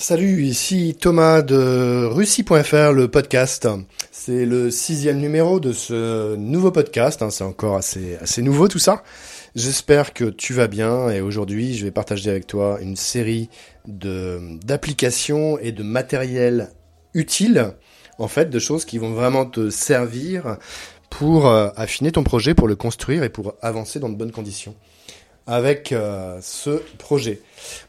Salut, ici Thomas de Russie.fr, le podcast. C'est le sixième numéro de ce nouveau podcast. Hein, c'est encore assez, assez nouveau tout ça. J'espère que tu vas bien et aujourd'hui je vais partager avec toi une série d'applications et de matériel utile en fait de choses qui vont vraiment te servir pour euh, affiner ton projet, pour le construire et pour avancer dans de bonnes conditions avec euh, ce projet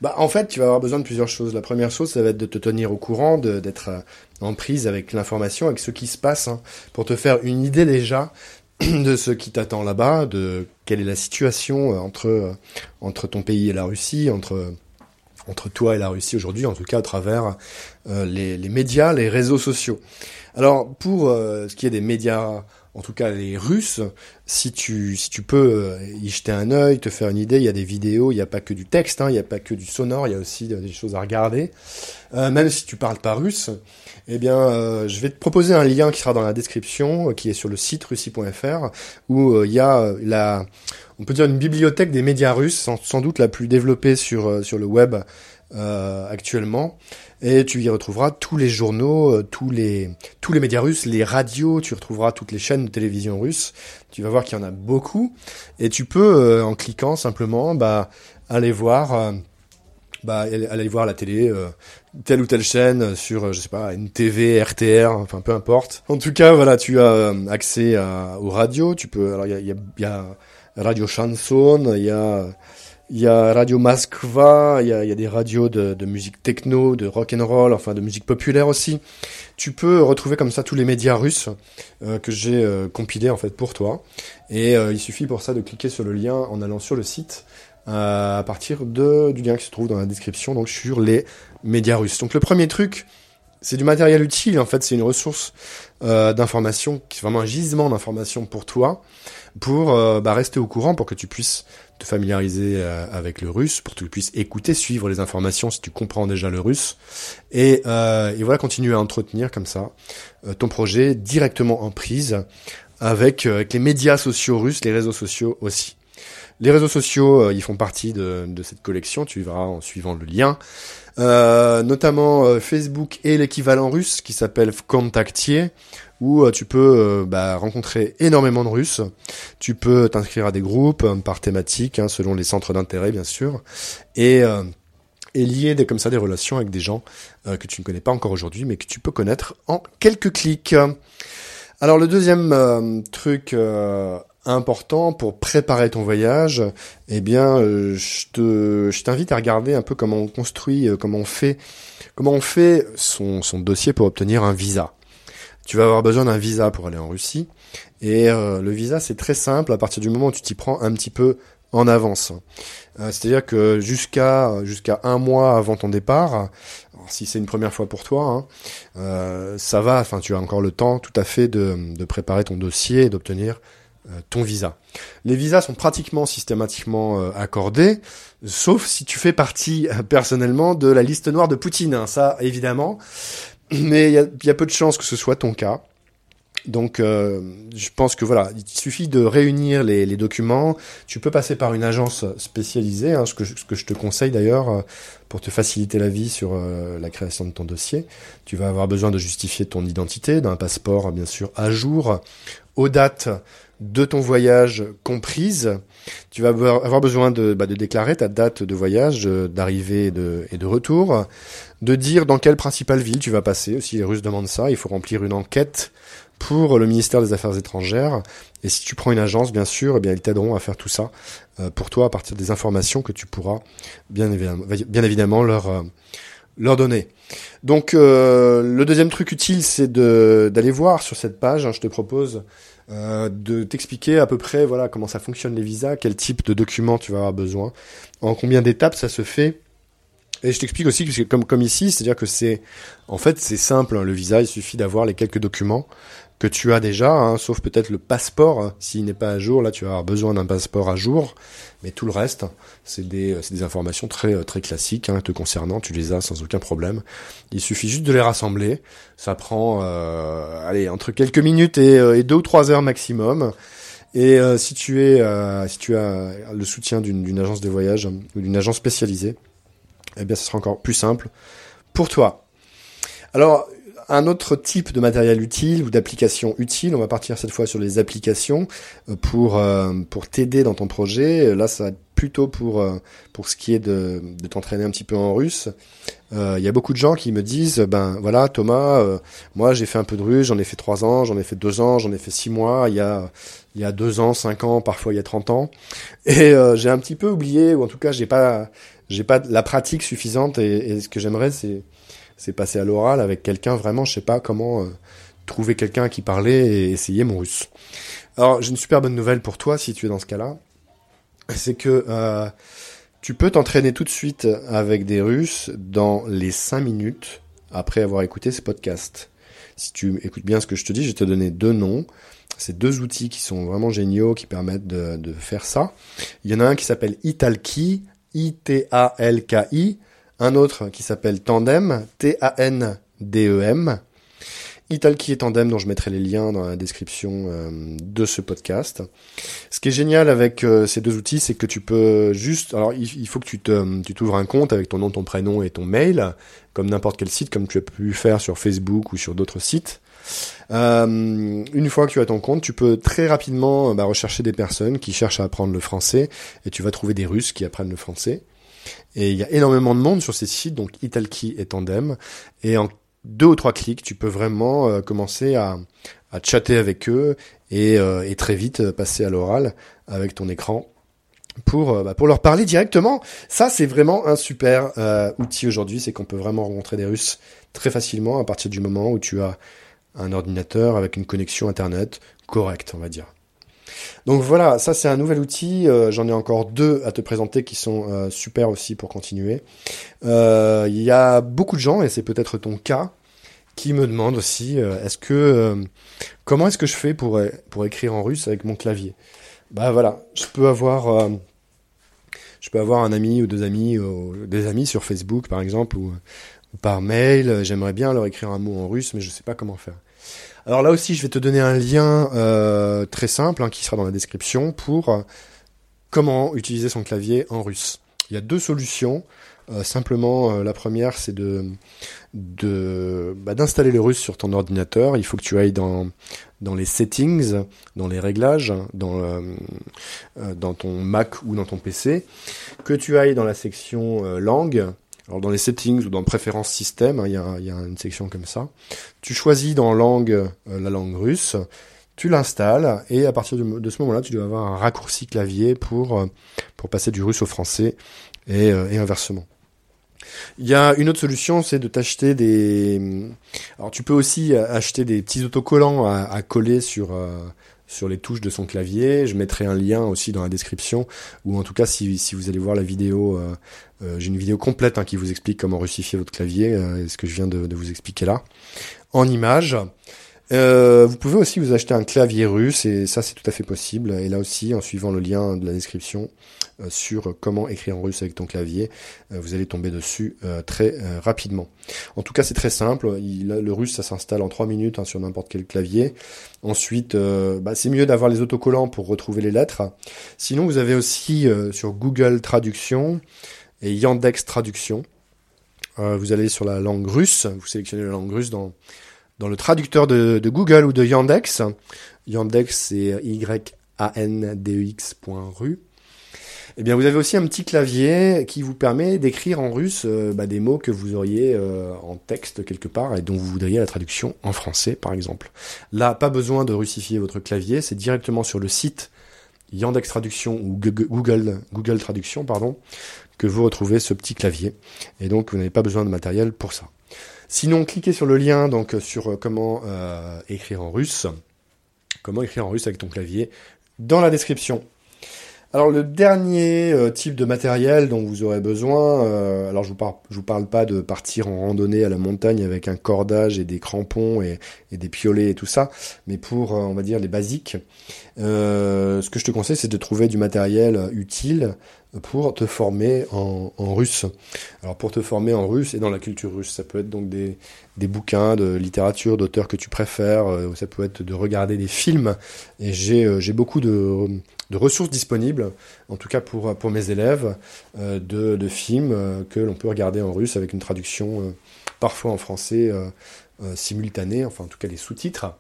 bah, En fait, tu vas avoir besoin de plusieurs choses. La première chose, ça va être de te tenir au courant, d'être euh, en prise avec l'information, avec ce qui se passe, hein, pour te faire une idée déjà de ce qui t'attend là-bas, de quelle est la situation euh, entre, entre ton pays et la Russie, entre entre toi et la Russie aujourd'hui, en tout cas à travers les, les, médias, les réseaux sociaux. Alors pour ce qui est des médias en tout cas les Russes, si tu, si tu peux euh, y jeter un œil, te faire une idée, il y a des vidéos, il n'y a pas que du texte, hein, il n'y a pas que du sonore, il y a aussi des choses à regarder. Euh, même si tu parles pas russe, eh bien, euh, je vais te proposer un lien qui sera dans la description, qui est sur le site russie.fr, où il y a la, on peut dire une bibliothèque des médias russes, sans, sans doute la plus développée sur, sur le web actuellement et tu y retrouveras tous les journaux, euh, tous les tous les médias russes, les radios, tu retrouveras toutes les chaînes de télévision russes. Tu vas voir qu'il y en a beaucoup et tu peux euh, en cliquant simplement bah aller voir euh, bah aller voir la télé telle ou telle chaîne sur je sais pas une TV, RTR, enfin peu importe. En tout cas, voilà, tu as accès à, aux radios, tu peux alors il y a, y, a, y a Radio Chanson, il y a il y a Radio Moskva, il y a, des radios de, musique techno, de rock and roll, enfin de musique populaire aussi. Tu peux retrouver comme ça tous les médias russes euh, que j'ai euh, compilés en fait pour toi. Et euh, il suffit pour ça de cliquer sur le lien en allant sur le site à partir du lien qui se trouve dans la description, donc sur les médias russes. Donc le premier truc, c'est du matériel utile. En fait, c'est une ressource d'information, qui est vraiment un gisement d'information pour toi, pour bah, rester au courant, pour que tu puisses te familiariser euh, avec le russe, pour que tu puisses écouter, suivre les informations si tu comprends déjà le russe. Et, euh, et voilà, continuer à entretenir comme ça euh, ton projet directement en prise avec les médias sociaux russes, les réseaux sociaux aussi. Les réseaux sociaux, ils font partie de, cette collection, tu verras en suivant le lien. Euh, notamment Facebook et l'équivalent russe qui s'appelle Vkontaktier, où euh, tu peux euh, bah, rencontrer énormément de Russes. Tu peux t'inscrire à des groupes euh, par thématique, hein, selon les centres d'intérêt bien sûr, et, lier comme ça des relations avec des gens que tu ne connais pas encore aujourd'hui, mais que tu peux connaître en quelques clics. Alors le deuxième truc important pour préparer ton voyage, eh bien, je te, je t'invite à regarder un peu comment on construit, comment on fait, comment on fait son, son dossier pour obtenir un visa tu vas avoir besoin d'un visa pour aller en Russie. Et euh, le visa, c'est très simple à partir du moment où tu t'y prends un petit peu en avance. Euh, c'est-à-dire que jusqu'à jusqu'à un mois avant ton départ, si c'est une première fois pour toi, hein, euh, ça va. Enfin, tu as encore le temps tout à fait de, de préparer ton dossier et d'obtenir ton visa. Les visas sont pratiquement systématiquement accordés, sauf si tu fais partie personnellement de la liste noire de Poutine. Hein, ça, évidemment, mais il y a, peu de chances que ce soit ton cas. Donc, euh, je pense que voilà, il suffit de réunir les, documents. Tu peux passer par une agence spécialisée, hein, ce, que, je te conseille d'ailleurs euh, pour te faciliter la vie sur euh, la création de ton dossier. Tu vas avoir besoin de justifier ton identité, d'un passeport bien sûr à jour, aux dates de ton voyage comprise. Tu vas avoir besoin de, bah, de déclarer ta date de voyage, d'arrivée et de, et de retour, de dire dans quelle principale ville tu vas passer. Aussi, les Russes demandent ça. Il faut remplir une enquête pour le ministère des Affaires étrangères. Et si tu prends une agence, bien sûr, eh bien ils t'aideront à faire tout ça euh, pour toi à partir des informations que tu pourras bien évidemment, euh, leur donner. Donc euh, le deuxième truc utile, c'est d'aller voir sur cette page. Hein, je te propose euh, de t'expliquer à peu près voilà comment ça fonctionne les visas, quel type de documents tu vas avoir besoin, en combien d'étapes ça se fait. Et je t'explique aussi que comme comme ici, c'est-à-dire que c'est en fait c'est simple hein, le visa, il suffit d'avoir les quelques documents que tu as déjà, hein, sauf peut-être le passeport. Hein. S'il n'est pas à jour, là tu vas avoir besoin d'un passeport à jour. Mais tout le reste, c'est des, informations très, très classiques hein, te concernant. Tu les as sans aucun problème. Il suffit juste de les rassembler. Ça prend, euh, allez, entre quelques minutes et, euh, deux ou trois heures maximum. Et euh, si tu es, euh, si tu as le soutien d'une agence de voyage ou d'une agence spécialisée, eh bien, ce sera encore plus simple pour toi. Alors, un autre type de matériel utile ou d'application utile, on va partir cette fois sur les applications euh, pour euh, pour t'aider dans ton projet. Là, ça va être plutôt pour euh, pour ce qui est de, t'entraîner un petit peu en russe. Il y a beaucoup de gens qui me disent, ben voilà Thomas, moi j'ai fait un peu de russe, j'en ai fait trois ans, j'en ai fait deux ans, j'en ai fait six mois, il y a il y a deux ans, cinq ans, parfois il y a 30 ans, et j'ai un petit peu oublié ou en tout cas j'ai pas j'ai pas la pratique suffisante et ce que j'aimerais c'est c'est passer à l'oral avec quelqu'un vraiment, je sais pas comment euh, trouver quelqu'un qui parlait et essayer mon russe. Alors j'ai une super bonne nouvelle pour toi si tu es dans ce cas-là, c'est que euh, tu peux t'entraîner tout de suite avec des Russes dans les 5 minutes après avoir écouté ce podcast. Si tu écoutes bien ce que je te dis, je vais te donner deux noms. C'est deux outils qui sont vraiment géniaux, qui permettent de, de faire ça. Il y en a un qui s'appelle Italki, I-T-A-L-K-I, un autre qui s'appelle Tandem, T-A-N-D-E-M. Italki et Tandem, dont je mettrai les liens dans la description euh, de ce podcast. Ce qui est génial avec euh, ces deux outils, c'est que tu peux juste, alors il, faut que tu tu t'ouvres un compte avec ton nom, ton prénom et ton mail, comme n'importe quel site, comme tu as pu faire sur Facebook ou sur d'autres sites. Euh, une fois que tu as ton compte, tu peux très rapidement bah, rechercher des personnes qui cherchent à apprendre le français et tu vas trouver des Russes qui apprennent le français. Et il y a énormément de monde sur ces sites, donc Italki et Tandem. Et en deux ou trois clics, tu peux vraiment euh, commencer à, chatter avec eux et, euh, très vite euh, passer à l'oral avec ton écran bah, pour leur parler directement. Ça, c'est vraiment un super outil aujourd'hui, c'est qu'on peut vraiment rencontrer des Russes très facilement à partir du moment où tu as un ordinateur avec une connexion internet correcte, on va dire. Donc voilà, ça c'est un nouvel outil. Euh, j'en ai encore deux à te présenter qui sont euh, super aussi pour continuer. Euh, il y a beaucoup de gens, et c'est peut-être ton cas, qui me demandent aussi, est-ce que comment est-ce que je fais pour écrire en russe avec mon clavier? Bah voilà, je peux avoir un ami ou deux amis, des amis sur Facebook par exemple ou, par mail. J'aimerais bien leur écrire un mot en russe, mais je sais pas comment faire. Alors là aussi, je vais te donner un lien euh, très simple hein, qui sera dans la description pour euh, comment utiliser son clavier en russe. Il y a deux solutions. Euh, simplement, la première, c'est de bah, d'installer le russe sur ton ordinateur. Il faut que tu ailles dans les settings, dans les réglages, dans ton Mac ou dans ton PC, que tu ailles dans la section langue alors dans les settings ou dans préférences système, hein, il y, a, une section comme ça. Tu choisis dans langue euh, la langue russe, tu l'installes et à partir de, ce moment-là, tu dois avoir un raccourci clavier pour euh, pour passer du russe au français et, euh, et inversement. Il y a une autre solution, c'est de t'acheter des. Alors tu peux aussi acheter des petits autocollants à coller sur sur les touches de son clavier. Je mettrai un lien aussi dans la description, ou en tout cas si, vous allez voir la vidéo, euh, euh, j'ai une vidéo complète hein, qui vous explique comment russifier votre clavier, euh, ce que je viens de, vous expliquer là, en images. Euh, vous pouvez aussi vous acheter un clavier russe et ça c'est tout à fait possible. Et là aussi, en suivant le lien de la description euh, sur comment écrire en russe avec ton clavier, euh, vous allez tomber dessus très rapidement. En tout cas, c'est très simple. le russe, ça s'installe en 3 minutes hein, sur n'importe quel clavier. Ensuite, bah, c'est mieux d'avoir les autocollants pour retrouver les lettres. Sinon, vous avez aussi sur Google Traduction et Yandex Traduction. vous allez sur la langue russe, vous sélectionnez la langue russe dans dans le traducteur de, Google ou de Yandex. Yandex, c'est y-a-n-d-e-x.ru. Eh bien, vous avez aussi un petit clavier qui vous permet d'écrire en russe euh, bah, des mots que vous auriez euh, en texte quelque part et dont vous voudriez la traduction en français, par exemple. Là, pas besoin de russifier votre clavier, c'est directement sur le site Yandex Traduction ou Google, Google Traduction, pardon, que vous retrouvez ce petit clavier. Et donc, vous n'avez pas besoin de matériel pour ça. Sinon, cliquez sur le lien donc sur euh, comment euh, écrire en russe, comment écrire en russe avec ton clavier dans la description. Alors le dernier euh, type de matériel dont vous aurez besoin, alors je vous parle, vous parle pas de partir en randonnée à la montagne avec un cordage et des crampons et, des piolets et tout ça, mais pour on va dire les basiques, ce que je te conseille c'est de trouver du matériel utile pour te former en, russe. Alors pour te former en russe et dans la culture russe, ça peut être donc des, bouquins de littérature, d'auteurs que tu préfères, euh, ça peut être de regarder des films. Et euh, j'ai beaucoup de, de ressources disponibles, en tout cas pour, mes élèves, de, de, films que l'on peut regarder en russe avec une traduction parfois en français simultanée, enfin en tout cas les sous-titres.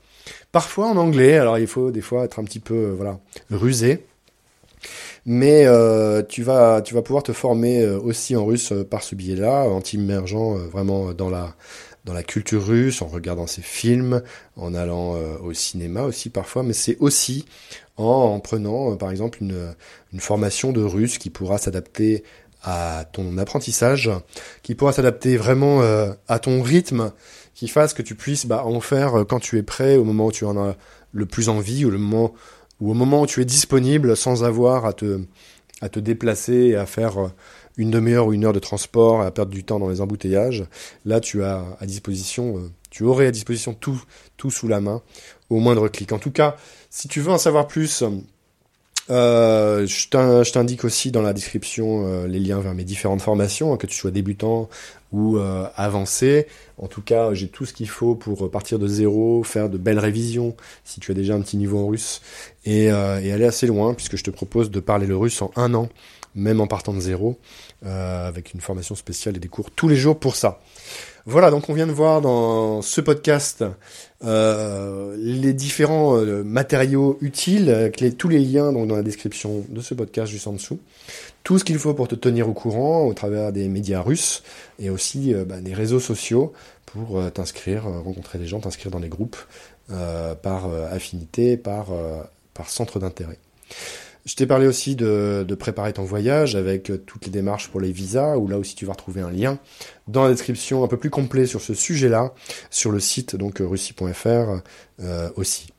Parfois en anglais, alors il faut des fois être un petit peu voilà rusé mais euh, tu vas tu vas pouvoir te former euh, aussi en russe euh, par ce biais-là, en t'immergeant vraiment dans la dans la culture russe, en regardant ses films, en allant au cinéma aussi parfois, mais c'est aussi en, prenant par exemple une, formation de russe qui pourra s'adapter à ton apprentissage, qui pourra s'adapter vraiment à ton rythme, qui fasse que tu puisses bah, en faire quand tu es prêt, au moment où tu en as le plus envie, ou le au moment où tu es disponible sans avoir à te, à te déplacer et à faire euh, une demi-heure ou une heure de transport, à perdre du temps dans les embouteillages, là tu as à disposition, euh, tu aurais à disposition tout, tout sous la main au moindre clic. En tout cas, si tu veux en savoir plus, euh, je t'indique aussi dans la description euh, les liens vers mes différentes formations, que tu sois débutant ou avancé. En tout cas, j'ai tout ce qu'il faut pour partir de zéro, faire de belles révisions si tu as déjà un petit niveau en russe et aller assez loin puisque je te propose de parler le russe en un an, même en partant de zéro, avec une formation spéciale et des cours tous les jours pour ça. Voilà, donc on vient de voir dans ce podcast euh, les différents euh, matériaux utiles, les, tous les liens donc, dans la description de ce podcast juste en dessous. Tout ce qu'il faut pour te tenir au courant au travers des médias russes et aussi euh, bah, des réseaux sociaux pour t'inscrire, rencontrer des gens, t'inscrire dans des groupes par affinité, par, par centre d'intérêt. Je t'ai parlé aussi de, préparer ton voyage avec toutes les démarches pour les visas, où là aussi tu vas retrouver un lien dans la description un peu plus complet sur ce sujet-là, sur le site donc russie.fr euh, aussi.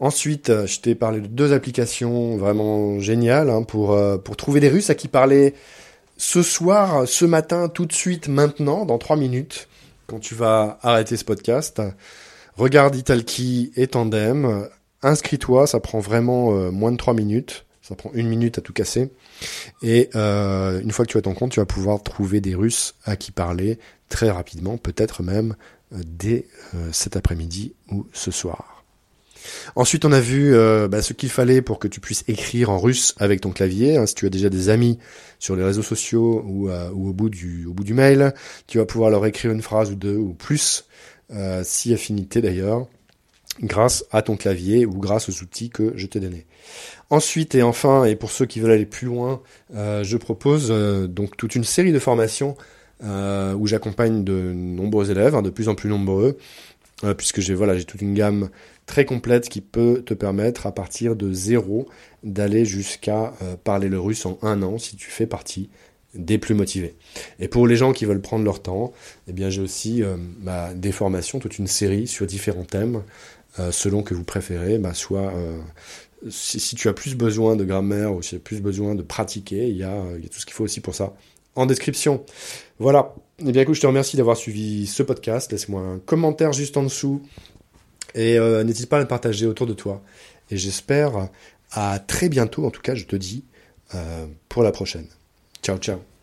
Ensuite, je t'ai parlé de deux applications vraiment géniales hein, pour, euh, pour trouver des Russes à qui parler ce soir, ce matin, tout de suite, maintenant, dans trois minutes, quand tu vas arrêter ce podcast. Regarde Italki et Tandem, inscris-toi, ça prend vraiment euh, moins de 3 minutes. Ça prend une minute à tout casser. Et euh, une fois que tu as ton compte, tu vas pouvoir trouver des Russes à qui parler très rapidement, peut-être même euh, dès cet après-midi ou ce soir. Ensuite, on a vu bah, ce qu'il fallait pour que tu puisses écrire en russe avec ton clavier. Hein. si tu as déjà des amis sur les réseaux sociaux ou, au bout du mail, tu vas pouvoir leur écrire une phrase ou deux ou plus, si affinité d'ailleurs grâce à ton clavier ou grâce aux outils que je t'ai donnés. Ensuite et enfin, et pour ceux qui veulent aller plus loin, euh, je propose euh, donc toute une série de formations euh, où j'accompagne de nombreux élèves, hein, de plus en plus nombreux, puisque j'ai voilà j'ai toute une gamme très complète qui peut te permettre à partir de zéro d'aller jusqu'à parler le russe en un an si tu fais partie des plus motivés. Et pour les gens qui veulent prendre leur temps, eh bien j'ai aussi bah, des formations, toute une série sur différents thèmes euh, selon que vous préférez, bah, soit euh, si, tu as plus besoin de grammaire ou si tu as plus besoin de pratiquer, il y a, tout ce qu'il faut aussi pour ça en description. Voilà. Eh bien écoute, je te remercie d'avoir suivi ce podcast. Laisse-moi un commentaire juste en dessous et n'hésite pas à le partager autour de toi. Et j'espère à très bientôt, en tout cas je te dis, pour la prochaine. Ciao ciao